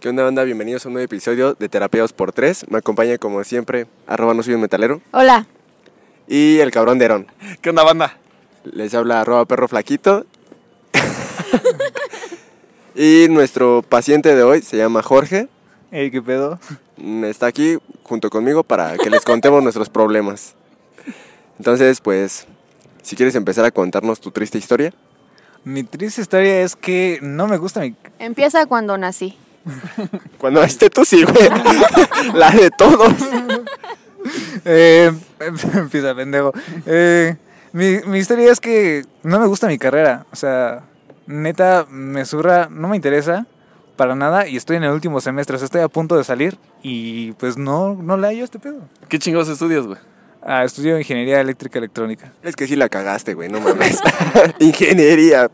¿Qué onda, banda? Bienvenidos a un nuevo episodio de Terapiados por 3. Me acompaña, como siempre, arroba no soy un metalero. Hola. Y el cabrón de Herón. ¿Qué onda, banda? Les habla arroba perro flaquito. y nuestro paciente de hoy se llama Jorge. Ey, ¿qué pedo? Está aquí junto conmigo para que les contemos nuestros problemas. Entonces, pues, si quieres empezar a contarnos tu triste historia. Mi triste historia es que no me gusta mi... Empieza cuando nací. Cuando esté tú, sí, güey. La de todos. Eh, empieza, pendejo. Eh, mi, mi historia es que no me gusta mi carrera. O sea, neta, me zurra, no me interesa para nada y estoy en el último semestre. O sea, estoy a punto de salir y pues no, no le hallo este pedo. ¿Qué chingados estudias, güey? Ah, estudio ingeniería eléctrica electrónica. Es que sí la cagaste, güey, no mames. Ingeniería.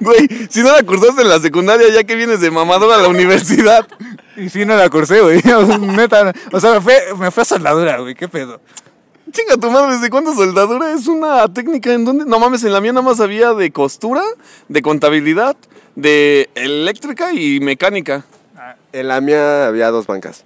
Güey, si no la cursaste en la secundaria, ya que vienes de mamador a la universidad. Y sí, no la cursé, güey. Neta, o sea, me fue, me fue a soldadura, güey. ¿Qué pedo? Chinga tu madre, ¿desde cuándo soldadura es una técnica en donde? No mames, en la mía nada más había de costura, de contabilidad, de eléctrica y mecánica. En la mía había dos bancas.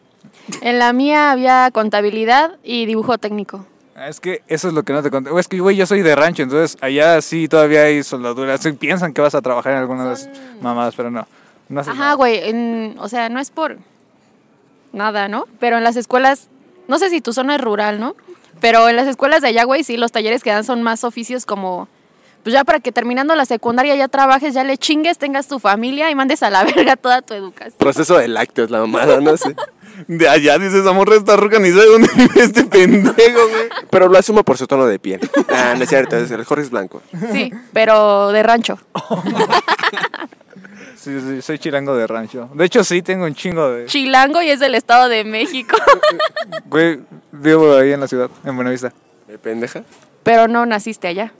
En la mía había contabilidad y dibujo técnico. Ah, Es que eso es lo que no te conté. Es que, güey, yo soy de rancho, entonces allá sí todavía hay soldaduras. Sí, piensan que vas a trabajar en alguna de las mamadas, pero no. no Ajá, güey. en- O sea, no es por nada, ¿no? Pero en las escuelas, no sé si tu zona es rural, ¿no? Pero en las escuelas de allá, güey, sí, los talleres que dan son más oficios como... Pues ya para que terminando la secundaria ya trabajes, ya le chingues, tengas tu familia y mandes a la verga toda tu educación. Proceso de lácteos, la mamada, no sé. De allá dices, esa morra está ruca, ni sabe dónde vive este pendejo, güey. Pero lo asumo por su tono de piel. Ah, no es cierto, es- el Jorge es blanco. Sí, pero de rancho. Sí, sí, soy chilango de rancho. De hecho, sí, tengo un chingo de... Chilango y es del Estado de México. Güey, vivo ahí en la ciudad, en Buenavista. ¿De pendeja? pero no naciste allá.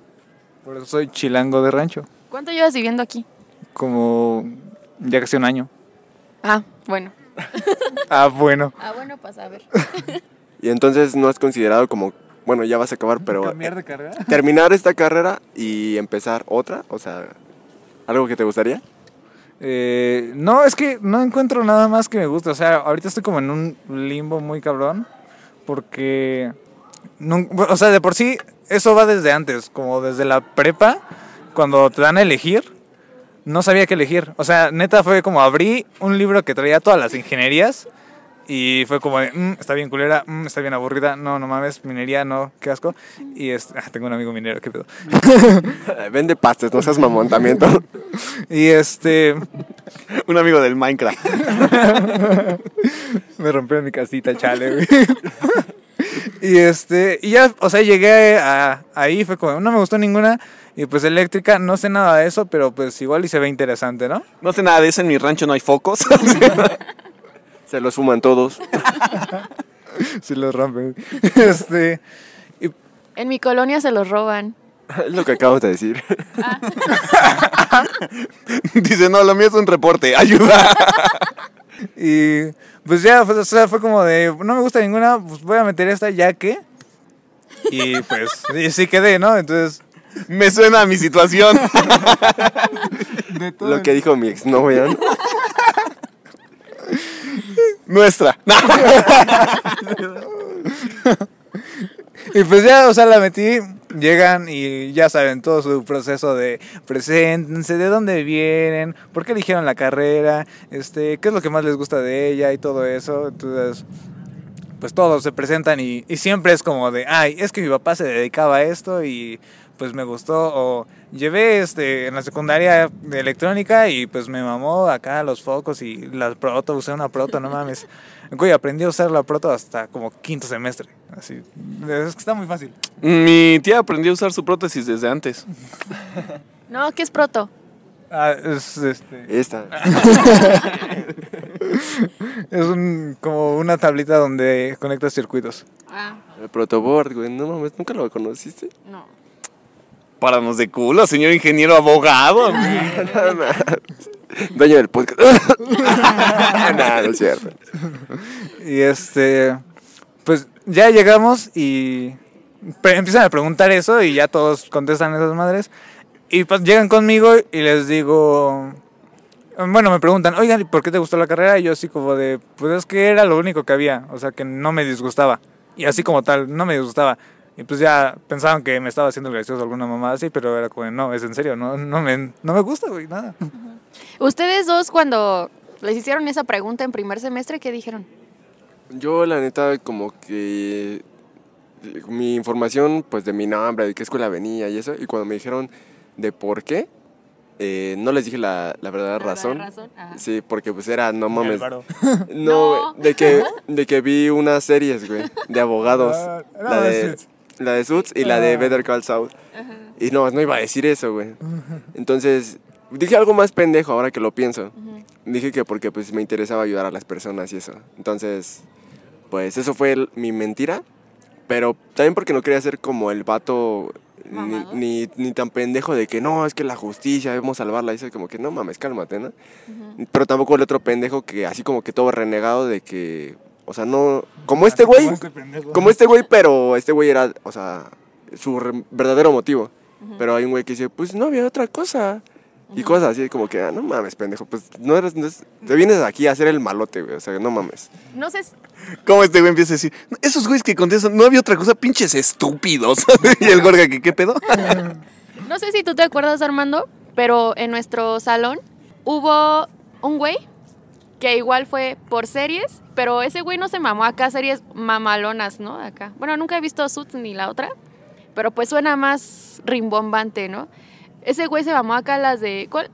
Por eso soy chilango de rancho. ¿Cuánto llevas viviendo aquí? Como ya casi un año. Ah, bueno. Ah, bueno. Ah, bueno, pues a ver. Y entonces no has considerado como, bueno, ya vas a acabar, pero ¿Cambiar de carrera? terminar esta carrera y empezar otra, o sea, algo que te gustaría. Eh, no, es que no encuentro nada más que me guste. O sea, ahorita estoy como en un limbo muy cabrón. Porque. nun- o sea, de por sí, eso va desde antes. Como desde la prepa. Cuando te dan a elegir. No sabía qué elegir. O sea, neta fue como abrí un libro que traía todas las ingenierías. Y fue como de, "Mm, está bien culera, mm, está bien aburrida, no, no mames, minería, no, qué asco. Y es, ah, tengo un amigo minero, qué pedo. Vende pastes, no seas mamón también. tú. Y este, Un amigo del Minecraft. Me rompió mi casita, chale, güey. Y este, y ya, o sea, llegué a, ahí, fue como, no me gustó ninguna. Y pues eléctrica, no sé nada de eso, pero pues igual y se ve interesante, ¿no? No sé nada de eso, en mi rancho no hay focos. Se los fuman todos. Si los rompen. Este, y En mi colonia se los roban. Es lo que acabas de decir. Dice, no, lo mío es un reporte, ayuda. Y pues ya, pues, o sea, fue como de, no me gusta ninguna, pues voy a meter esta ya que. Y pues, y sí quedé, ¿no? Entonces, Me suena a mi situación. de todo Lo que dijo mi exnovia. ¿no? Nuestra. No. Y pues ya, o sea, la metí, llegan y ya saben todo su proceso de preséntense, de dónde vienen, por qué eligieron la carrera, este, qué es lo que más les gusta de ella y todo eso. Entonces, pues todos se presentan y, y siempre es como de, ay, es que mi papá se dedicaba a esto y pues me gustó o llevé este en la secundaria de electrónica y pues me mamó acá los focos y las proto, usé una proto, no mames. Güey, aprendí a usar la proto hasta como quinto semestre. Así, es que está muy fácil. Mi tía aprendió a usar su prótesis desde antes. No, ¿qué es proto? Ah, es este Esta. es un, como una tablita donde conectas circuitos. Ah, El protoboard, güey. No mames, ¿nunca lo conociste? no. Páranos de culo, señor ingeniero abogado. Dueño del podcast. no, no es cierto. Y este, pues ya llegamos y empiezan a preguntar eso y ya todos contestan esas madres. Y pues llegan conmigo y les digo, Bueno, me preguntan, oigan, ¿y por qué te gustó la carrera? Y yo así como de, pues es que era lo único que había, o sea, que no me disgustaba. Y así como tal, no me disgustaba. Y pues ya pensaban que me estaba haciendo el gracioso alguna mamá así, pero era como, no, es en serio, no, no, me, no me gusta, güey, nada. Ustedes dos cuando les hicieron esa pregunta en primer semestre, ¿qué dijeron? Yo, la neta, como que mi información, pues de mi nombre, de qué escuela venía y eso, y cuando me dijeron de por qué, eh, no les dije la, la verdadera razón. Ajá. Sí, porque pues era, no mames. No, No. güey, de que, de que vi unas series, güey, de abogados. Ah, no, la, de. La de Suits y la de Ah. Better Call Saul. Y no, no iba a decir eso, güey. Entonces, dije algo más pendejo ahora que lo pienso. Dije que porque pues me interesaba ayudar a las personas y eso. Entonces, pues eso fue el- mi mentira. Pero también porque no quería ser como el vato ni, ni, ni tan pendejo de que no, es que la justicia, debemos salvarla. Y eso como que no mames, cálmate, ¿no? Pero tampoco el otro pendejo que así como que todo renegado de que, o sea, no, como este güey, este como este güey, pero este güey era, o sea, su re- verdadero motivo. Pero hay un güey que dice, pues no había otra cosa. Y cosas así como que, ah, no mames, pendejo, pues no eres, no es- te vienes aquí a hacer el malote, güey, o sea, no mames. No sé, si- ¿Cómo este güey empieza a decir? Esos güeyes que contestan, no había otra cosa, pinches estúpidos. y el Gorga, ¿qué, qué pedo? no sé si tú te acuerdas, Armando, pero en nuestro salón hubo un güey que igual fue por series, pero ese güey no se mamó acá series mamalonas, ¿no? Acá. Bueno, nunca he visto Suits ni la otra, pero pues suena más rimbombante, ¿no? Ese güey se mamó acá las de ¿cuál?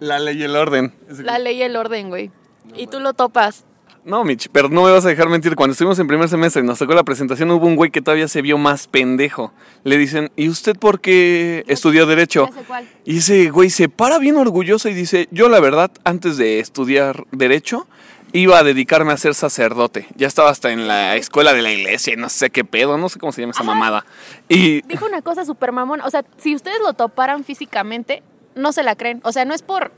La ley y el orden. La ley y el orden, güey. y tú lo topas. No, Mitch, pero no me vas a dejar mentir. Cuando estuvimos en primer semestre y nos tocó la presentación, hubo un güey que todavía se vio más pendejo. Le dicen, ¿y usted por qué estudió Derecho? Cuál. Y ese güey se para bien orgulloso y dice, yo la verdad, antes de estudiar Derecho, iba a dedicarme a ser sacerdote. Ya estaba hasta en la escuela de la iglesia, y no sé qué pedo, no sé cómo se llama esa mamada. Y Dijo una cosa súper mamón. O sea, si ustedes lo toparan físicamente, no se la creen. O sea, no es por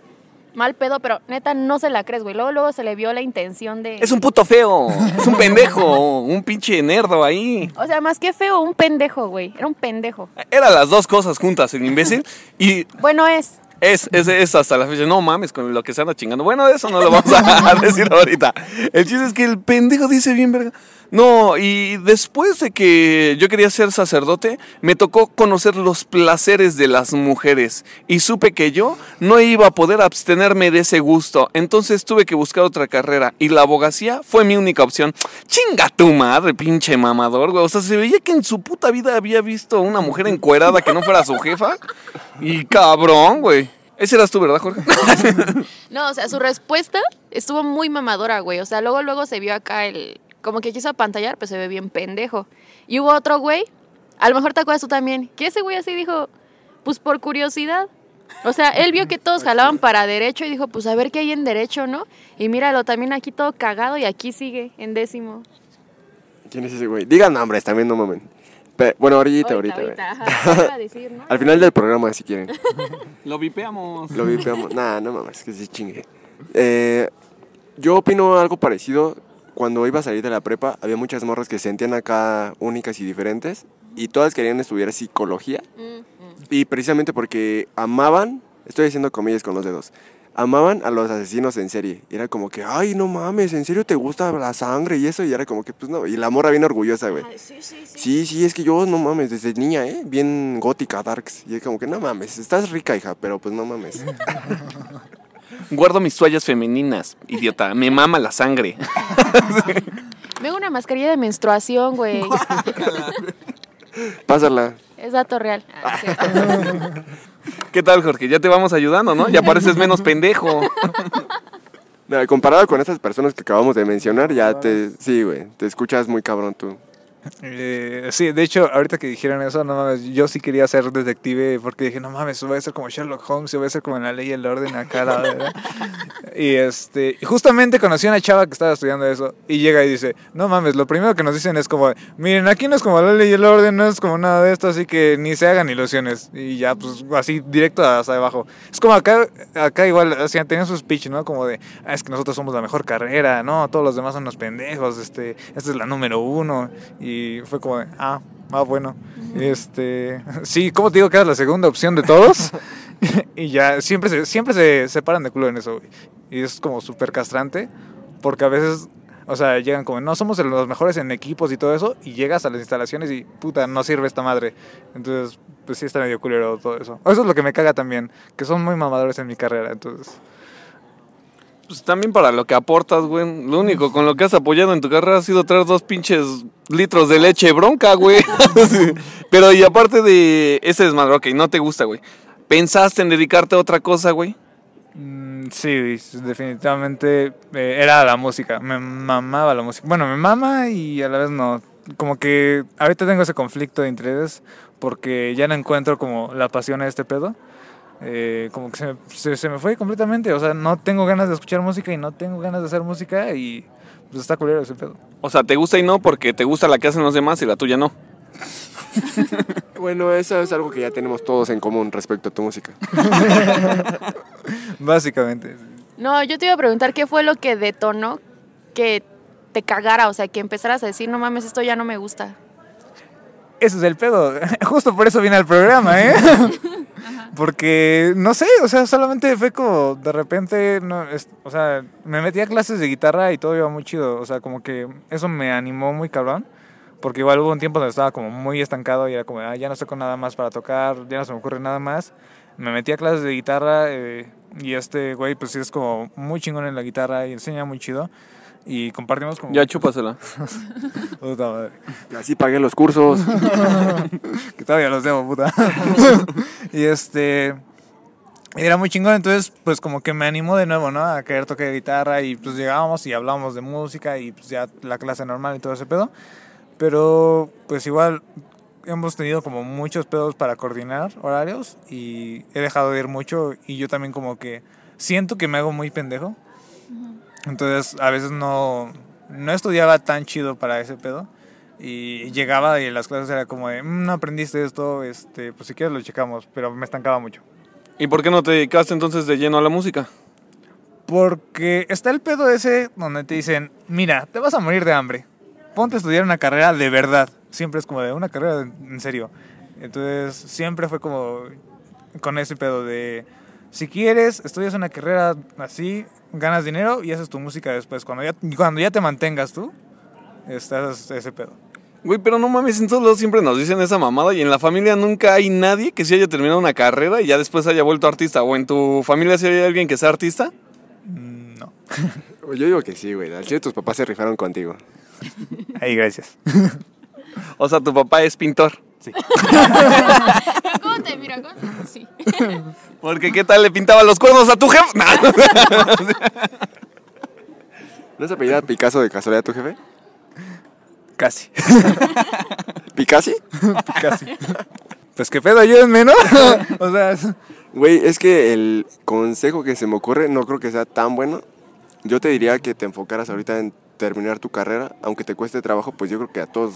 mal pedo, pero neta no se la crees, güey. Luego, luego se le vio la intención de. es un puto feo, es un pendejo, un pinche nerdo ahí. O sea, más que feo, un pendejo, güey. Era un pendejo. Era las dos cosas juntas, el imbécil. Y Bueno, es. Es, es, es hasta la fecha. No mames con lo que se anda chingando. Bueno, eso no lo vamos a decir ahorita. El chiste es que el pendejo dice bien, verga. No, y después de que yo quería ser sacerdote, me tocó conocer los placeres de las mujeres. Y supe que yo no iba a poder abstenerme de ese gusto. Entonces tuve que buscar otra carrera. Y la abogacía fue mi única opción. Chinga tu madre, pinche mamador, güey. O sea, se veía que en su puta vida había visto una mujer encuerada que no fuera su jefa. Y cabrón, güey. Ese eras tú, ¿verdad, Jorge? No, o sea, su respuesta estuvo muy mamadora, güey. O sea, luego, luego se vio acá el. Como que quiso apantallar, pues se ve bien pendejo. Y hubo otro güey, a lo mejor te acuerdas tú también, que ese güey así dijo, pues por curiosidad. O sea, él vio que todos jalaban para derecho y dijo, pues a ver qué hay en derecho, ¿no? Y míralo, también aquí todo cagado y aquí sigue, en décimo. ¿Quién es ese güey? Digan nombres, también no mamen. Pe- bueno, ahorita, ahorita, güey. ajá, ¿qué iba a decir, no? Al final del programa, si quieren. Lo vipeamos. Lo vipeamos. nah, no mames, que se chingue. Eh, yo opino algo parecido. Cuando iba a salir de la prepa, había muchas morras que se sentían acá únicas y diferentes. Y todas querían estudiar psicología. Mm, mm. Y precisamente porque amaban, estoy haciendo comillas con los dedos, amaban a los asesinos en serie. Y era como que, ay, no mames, ¿en serio te gusta la sangre y eso? Y era como que, pues no. Y la morra bien orgullosa, güey. Sí, sí, sí. Sí, sí, es que yo no mames, desde niña, ¿eh? Bien gótica, darks. Y es como que no mames, estás rica, hija, pero pues no mames. Guardo mis toallas femeninas, idiota. Me mama la sangre. Veo una mascarilla de menstruación, güey. Pásala. es dato real. Ah. ¿Qué tal, Jorge? Ya te vamos ayudando, ¿no? Ya pareces menos pendejo. Mira, comparado con estas personas que acabamos de mencionar, ya te. Sí, güey, te escuchas muy cabrón tú. Eh, sí, de hecho, ahorita que dijeron eso, no mames, yo sí quería ser detective porque dije, no mames, voy a ser como Sherlock Holmes, voy a ser como en la ley y el orden acá, la verdad. y este, justamente conocí a una chava que estaba estudiando eso y llega y dice, no mames, lo primero que nos dicen es como, miren, aquí no es como la ley y el orden, no es como nada de esto, así que ni se hagan ilusiones. Y ya, pues así, directo hasta abajo. Es como acá, acá igual, o sea, tenían su speech, ¿no? Como de, ah, es que nosotros somos la mejor carrera, no, todos los demás son unos pendejos, este, esta es la número uno. Y fue como de, ah, ah, bueno. Este, sí, ¿cómo te digo que eras la segunda opción de todos? y ya, siempre se, siempre se separan de culo en eso, güey. Y es como súper castrante, porque a veces, o sea, llegan como, no somos los mejores en equipos y todo eso, y llegas a las instalaciones y, puta, no sirve esta madre. Entonces, pues sí está medio culero todo eso. Eso es lo que me caga también, que son muy mamadores en mi carrera, entonces... Pues también para lo que aportas, güey. Lo único con lo que has apoyado en tu carrera ha sido traer dos pinches litros de leche bronca, güey. Pero y aparte de ese desmadre, ok, no te gusta, güey. ¿Pensaste en dedicarte a otra cosa, güey? Mm, Sí, definitivamente eh, era la música. Me mamaba la música. Bueno, me mama y a la vez no. Como que ahorita tengo ese conflicto de intereses porque ya no encuentro como la pasión a este pedo. Eh, como que se, se me fue completamente. O sea, no tengo ganas de escuchar música y no tengo ganas de hacer música y pues está culero ese pedo. O sea, te gusta y no porque te gusta la que hacen los demás y la tuya no. Bueno, eso es algo que ya tenemos todos en común respecto a tu música. Básicamente. No, yo te iba a preguntar qué fue lo que detonó que te cagara, o sea, que empezaras a decir, no mames, esto ya no me gusta. Ese es el pedo. Justo por eso vine al programa, ¿eh? Porque, no sé, o sea, solamente fue como de repente, no, es- o sea, me metí a clases de guitarra y todo iba muy chido. O sea, como que eso me animó muy cabrón. Porque igual hubo un tiempo donde estaba como muy estancado y era como, ah, ya no sé con nada más para tocar, ya no se me ocurre nada más. Me metí a clases de guitarra eh, y este güey, pues sí es como muy chingón en la guitarra y enseña muy chido. Y compartimos como... Ya chúpasela. Puta madre. Y así pagué los cursos. que todavía los debo, puta. y este. y Era muy chingón, entonces pues como que me animó de nuevo, ¿no? A querer tocar guitarra y pues llegábamos y hablábamos de música y pues ya la clase normal y todo ese pedo. Pero pues igual hemos tenido como muchos pedos para coordinar horarios y he dejado de ir mucho y yo también como que siento que me hago muy pendejo. Entonces a veces no, no estudiaba tan chido para ese pedo. Y llegaba y en las clases era como de, "Mm, no aprendiste esto, este, pues si quieres lo checamos, pero me estancaba mucho. ¿Y por qué no te dedicaste entonces de lleno a la música? Porque está el pedo ese donde te dicen, mira, te vas a morir de hambre, ponte a estudiar una carrera de verdad. Siempre es como de una carrera en serio. Entonces siempre fue como con ese pedo de, si quieres, estudias una carrera así, ganas dinero y haces tu música después. Cuando ya, cuando ya te mantengas tú, estás ese pedo. Güey, pero no mames, en todos lados siempre nos dicen esa mamada y en la familia nunca hay nadie que se haya terminado una carrera y ya después haya vuelto artista. ¿O en tu familia si hay alguien que sea artista? Mm, No. Yo digo que sí, güey. Al chile tus papás se rifaron contigo. Ahí, gracias. O sea, tu papá es pintor. ¿Cómo te mira? Sí. Porque ¿qué tal le pintaba los cuernos a tu jefe? Nah. ¿No se apellida Picasso de casualidad tu jefe? Casi. ¿Picassi? Casi. Pues qué pedo, ayúdenme, ¿no? o sea, Güey, es que el consejo que se me ocurre no creo que sea tan bueno. Yo te diría que te enfocaras ahorita en terminar tu carrera, aunque te cueste trabajo, pues yo creo que a todos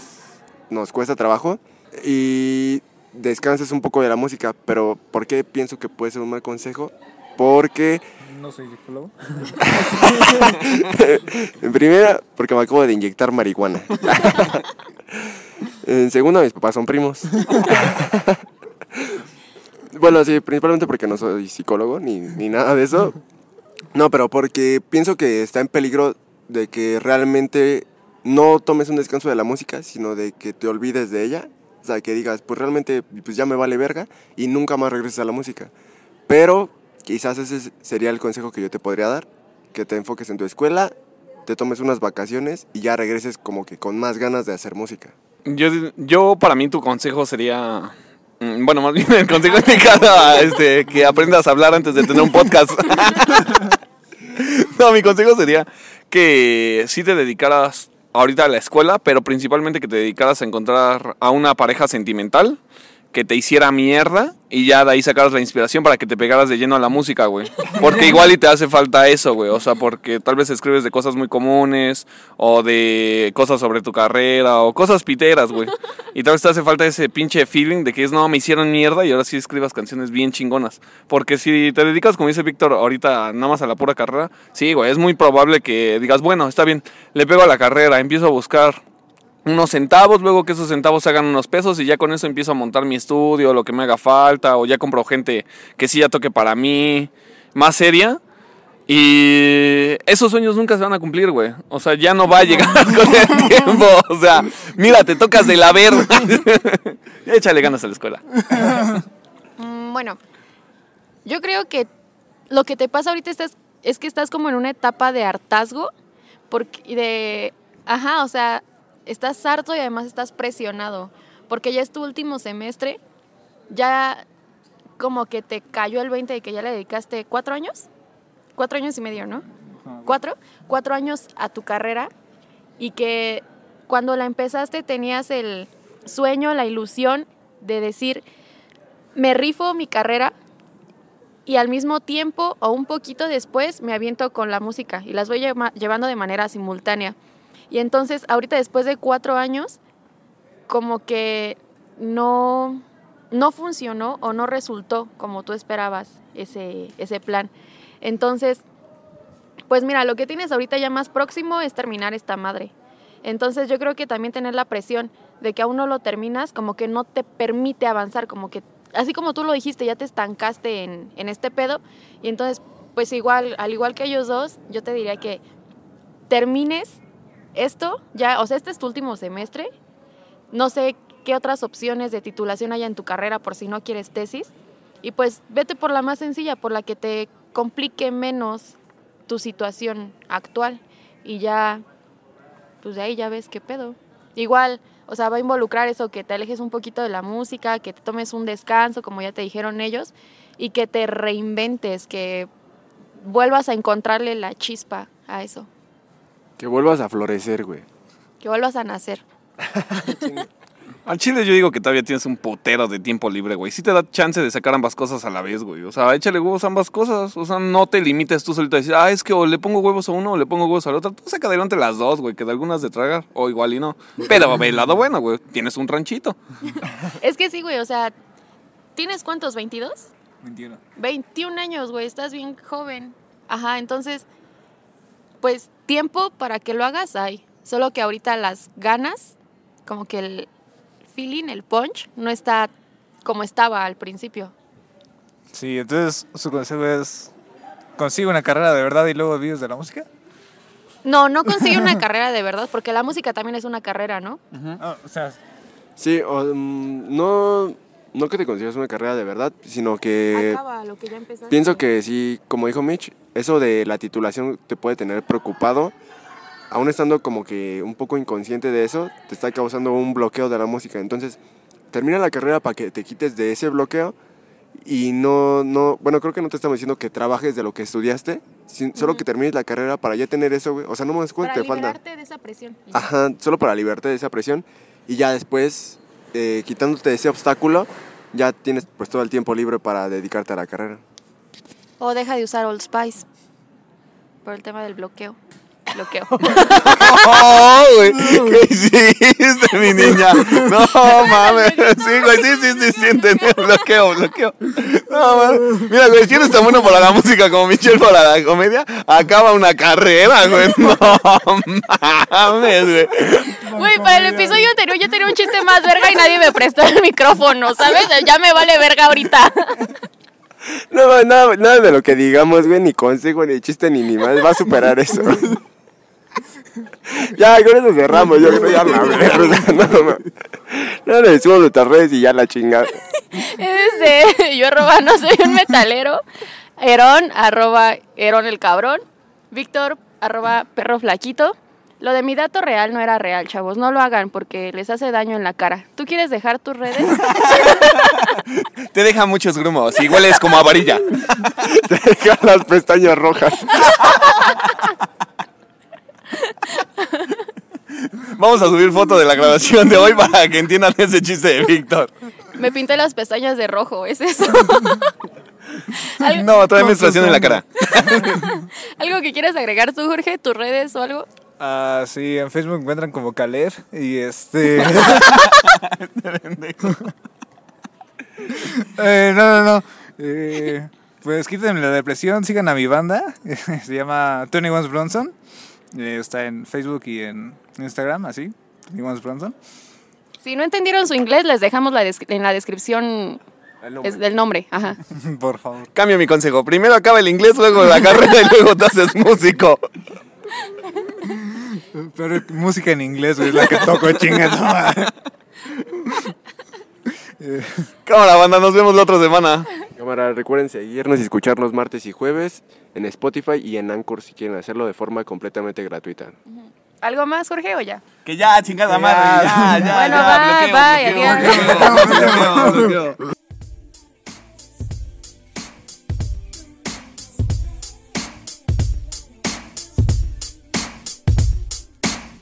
nos cuesta trabajo. Y descanses un poco de la música, pero ¿por qué pienso que puede ser un mal consejo? Porque, no soy psicólogo. en primera, porque me acabo de inyectar marihuana. en segunda, mis papás son primos. bueno, sí, principalmente porque no soy psicólogo ni, ni nada de eso. No, pero porque pienso que está en peligro de que realmente no tomes un descanso de la música, sino de que te olvides de ella. Sea, que digas, pues realmente pues ya me vale verga y nunca más regreses a la música. Pero quizás ese sería el consejo que yo te podría dar, que te enfoques en tu escuela, te tomes unas vacaciones y ya regreses como que con más ganas de hacer música. Yo, yo para mí tu consejo sería... mm, Bueno, más bien el consejo indicado a este, que aprendas a hablar antes de tener un podcast. no, mi consejo sería que sí te dedicaras ahorita a la escuela, pero principalmente que te dedicaras a encontrar a una pareja sentimental que te hiciera mierda y ya de ahí sacaras la inspiración para que te pegaras de lleno a la música, güey. Porque igual y te hace falta eso, güey. O sea, porque tal vez escribes de cosas muy comunes o de cosas sobre tu carrera o cosas piteras, güey. Y tal vez te hace falta ese pinche feeling de que es, no, me hicieron mierda y ahora sí escribas canciones bien chingonas. Porque si te dedicas, como dice Víctor, ahorita nada más a la pura carrera, sí, güey, es muy probable que digas, bueno, está bien, le pego a la carrera, empiezo a buscar unos centavos, luego que esos centavos hagan unos pesos y ya con eso empiezo a montar mi estudio, lo que me haga falta, o ya compro gente que sí ya toque para mí, más seria. Y esos sueños nunca se van a cumplir, güey. O sea, ya no va a llegar con el tiempo. O sea, mira, te tocas de la ver. Échale ganas a la escuela. Mm, Bueno, yo creo que lo que te pasa ahorita estás, es que estás como en una etapa de hartazgo, porque y de, ajá, o sea, estás harto y además estás presionado, porque ya es tu último semestre, ya como que te cayó el 20 de que ya le dedicaste cuatro años, cuatro años y medio, ¿no? Cuatro, cuatro años a tu carrera y que cuando la empezaste tenías el sueño, la ilusión de decir, me rifo mi carrera y al mismo tiempo o un poquito después me aviento con la música y las voy lleva- llevando de manera simultánea. Y entonces ahorita después de cuatro años, como que no, no funcionó o no resultó como tú esperabas ese, ese plan. Entonces, pues mira, lo que tienes ahorita ya más próximo es terminar esta madre. Entonces yo creo que también tener la presión de que aún no lo terminas, como que no te permite avanzar, como que, así como tú lo dijiste, ya te estancaste en, en este pedo. Y entonces, pues igual, al igual que ellos dos, yo te diría que termines esto, ya, o sea, este es tu último semestre. No sé qué otras opciones de titulación haya en tu carrera por si no quieres tesis. Y pues vete por la más sencilla, por la que te complique menos tu situación actual. Y ya, pues de ahí ya ves qué pedo. Igual, o sea, va a involucrar eso, que te alejes un poquito de la música, que te tomes un descanso, como ya te dijeron ellos, y que te reinventes, que vuelvas a encontrarle la chispa a eso, Que vuelvas a florecer, güey. que vuelvas a nacer. Al chile yo digo que todavía tienes un putero de tiempo libre, güey. Sí te da chance de sacar ambas cosas a la vez, güey. O sea, échale huevos a ambas cosas. O sea, no te limites tú solito a decir, ah, es que o le pongo huevos a uno o le pongo huevos al otro. Tú saca adelante las dos, güey, que de algunas de tragar. O igual y no. Pero ve el lado bueno, güey. Tienes un ranchito. Es que sí, güey, o sea, ¿tienes cuántos? ¿22? 21. 21 años, güey, estás bien joven. Ajá, entonces, pues tiempo para que lo hagas hay. Solo que ahorita las ganas, como que el feeling, el punch, no está como estaba al principio. Sí, entonces su consejo es consigue una carrera de verdad y luego vives de la música. No, no consigue una carrera de verdad, porque la música también es una carrera, ¿no? Ah, o sea, Sí, o, mm, no, no que te consigas una carrera de verdad, sino que Acaba lo que ya empezaste. pienso que sí, como dijo Mitch, eso de la titulación te puede tener preocupado. Aún estando como que un poco inconsciente de eso, te está causando un bloqueo de la música. Entonces, termina la carrera para que te quites de ese bloqueo y no, no, bueno, creo que no te estamos diciendo que trabajes de lo que estudiaste, sin- solo que termines la carrera para ya tener eso, güey. O sea, no más cuánto Para te falta. liberarte de esa presión. Ajá, solo para liberarte de esa presión y ya después, eh, quitándote ese obstáculo, ya tienes pues todo el tiempo libre para dedicarte a la carrera. O deja de usar Old Spice por el tema del bloqueo. Bloqueo. ¡Oh, güey! ¿Qué hiciste, mi niña? No mames. Sí, güey, sí, sí, sí, sí, entendí. Bloqueo, bloqueo. No mames. Mira, güey, si eres tan bueno para la música como Michelle para la comedia, acaba una carrera, güey. No mames, güey. Güey, para el episodio anterior yo tenía un chiste más verga y nadie me prestó el micrófono, ¿sabes? Ya me vale verga ahorita. No, nada, nada de lo que digamos, güey, ni consejo, ni chiste, ni ni más, va a superar eso. Ya, con eso cerramos, yo creo ya la no, no. No, le decimos nuestras redes y ya la chingada. Este, yo arroba no soy un metalero. Herón, arroba Herón el cabrón. Víctor, arroba perro flaquito. Lo de mi dato real no era real, chavos. No lo hagan porque les hace daño en la cara. ¿Tú quieres dejar tus redes? Te deja muchos grumos y hueles como a varilla. Te dejan las pestañas rojas. Vamos a subir foto de la grabación de hoy para que entiendan ese chiste de Víctor. Me pinté las pestañas de rojo, ¿es eso? ¿Algo, No, todavía menstruación en la cara. algo que quieras agregar tú, Jorge? ¿Tus redes o algo? ah, sí, en Facebook me encuentran como Caleb y este... Eh, no, no, no. Eh, pues quítenme la depresión, sigan a mi banda. Se llama Tony Ones Bronson. Eh, está en Facebook y en Instagram, así. Digamos Bronson. Si no entendieron su inglés, les dejamos la en la descripción El nombre. es- del nombre. Ajá. Por favor. Cambio mi consejo. Primero acaba el inglés, luego la carrera y luego te haces músico. Pero música en inglés es la que toco, chinga tu madre. Cámara, banda, nos vemos la otra semana. Cámara, recuerden seguirnos y escucharnos martes y jueves en Spotify y en Anchor si quieren hacerlo de forma completamente gratuita. ¿Algo más, Jorge, o ya? Que ya, chingada madre. Ya, ya, Bueno, ya. bye, bloqueo, bye, bloqueo, adiós. bloqueo, bloqueo, bloqueo.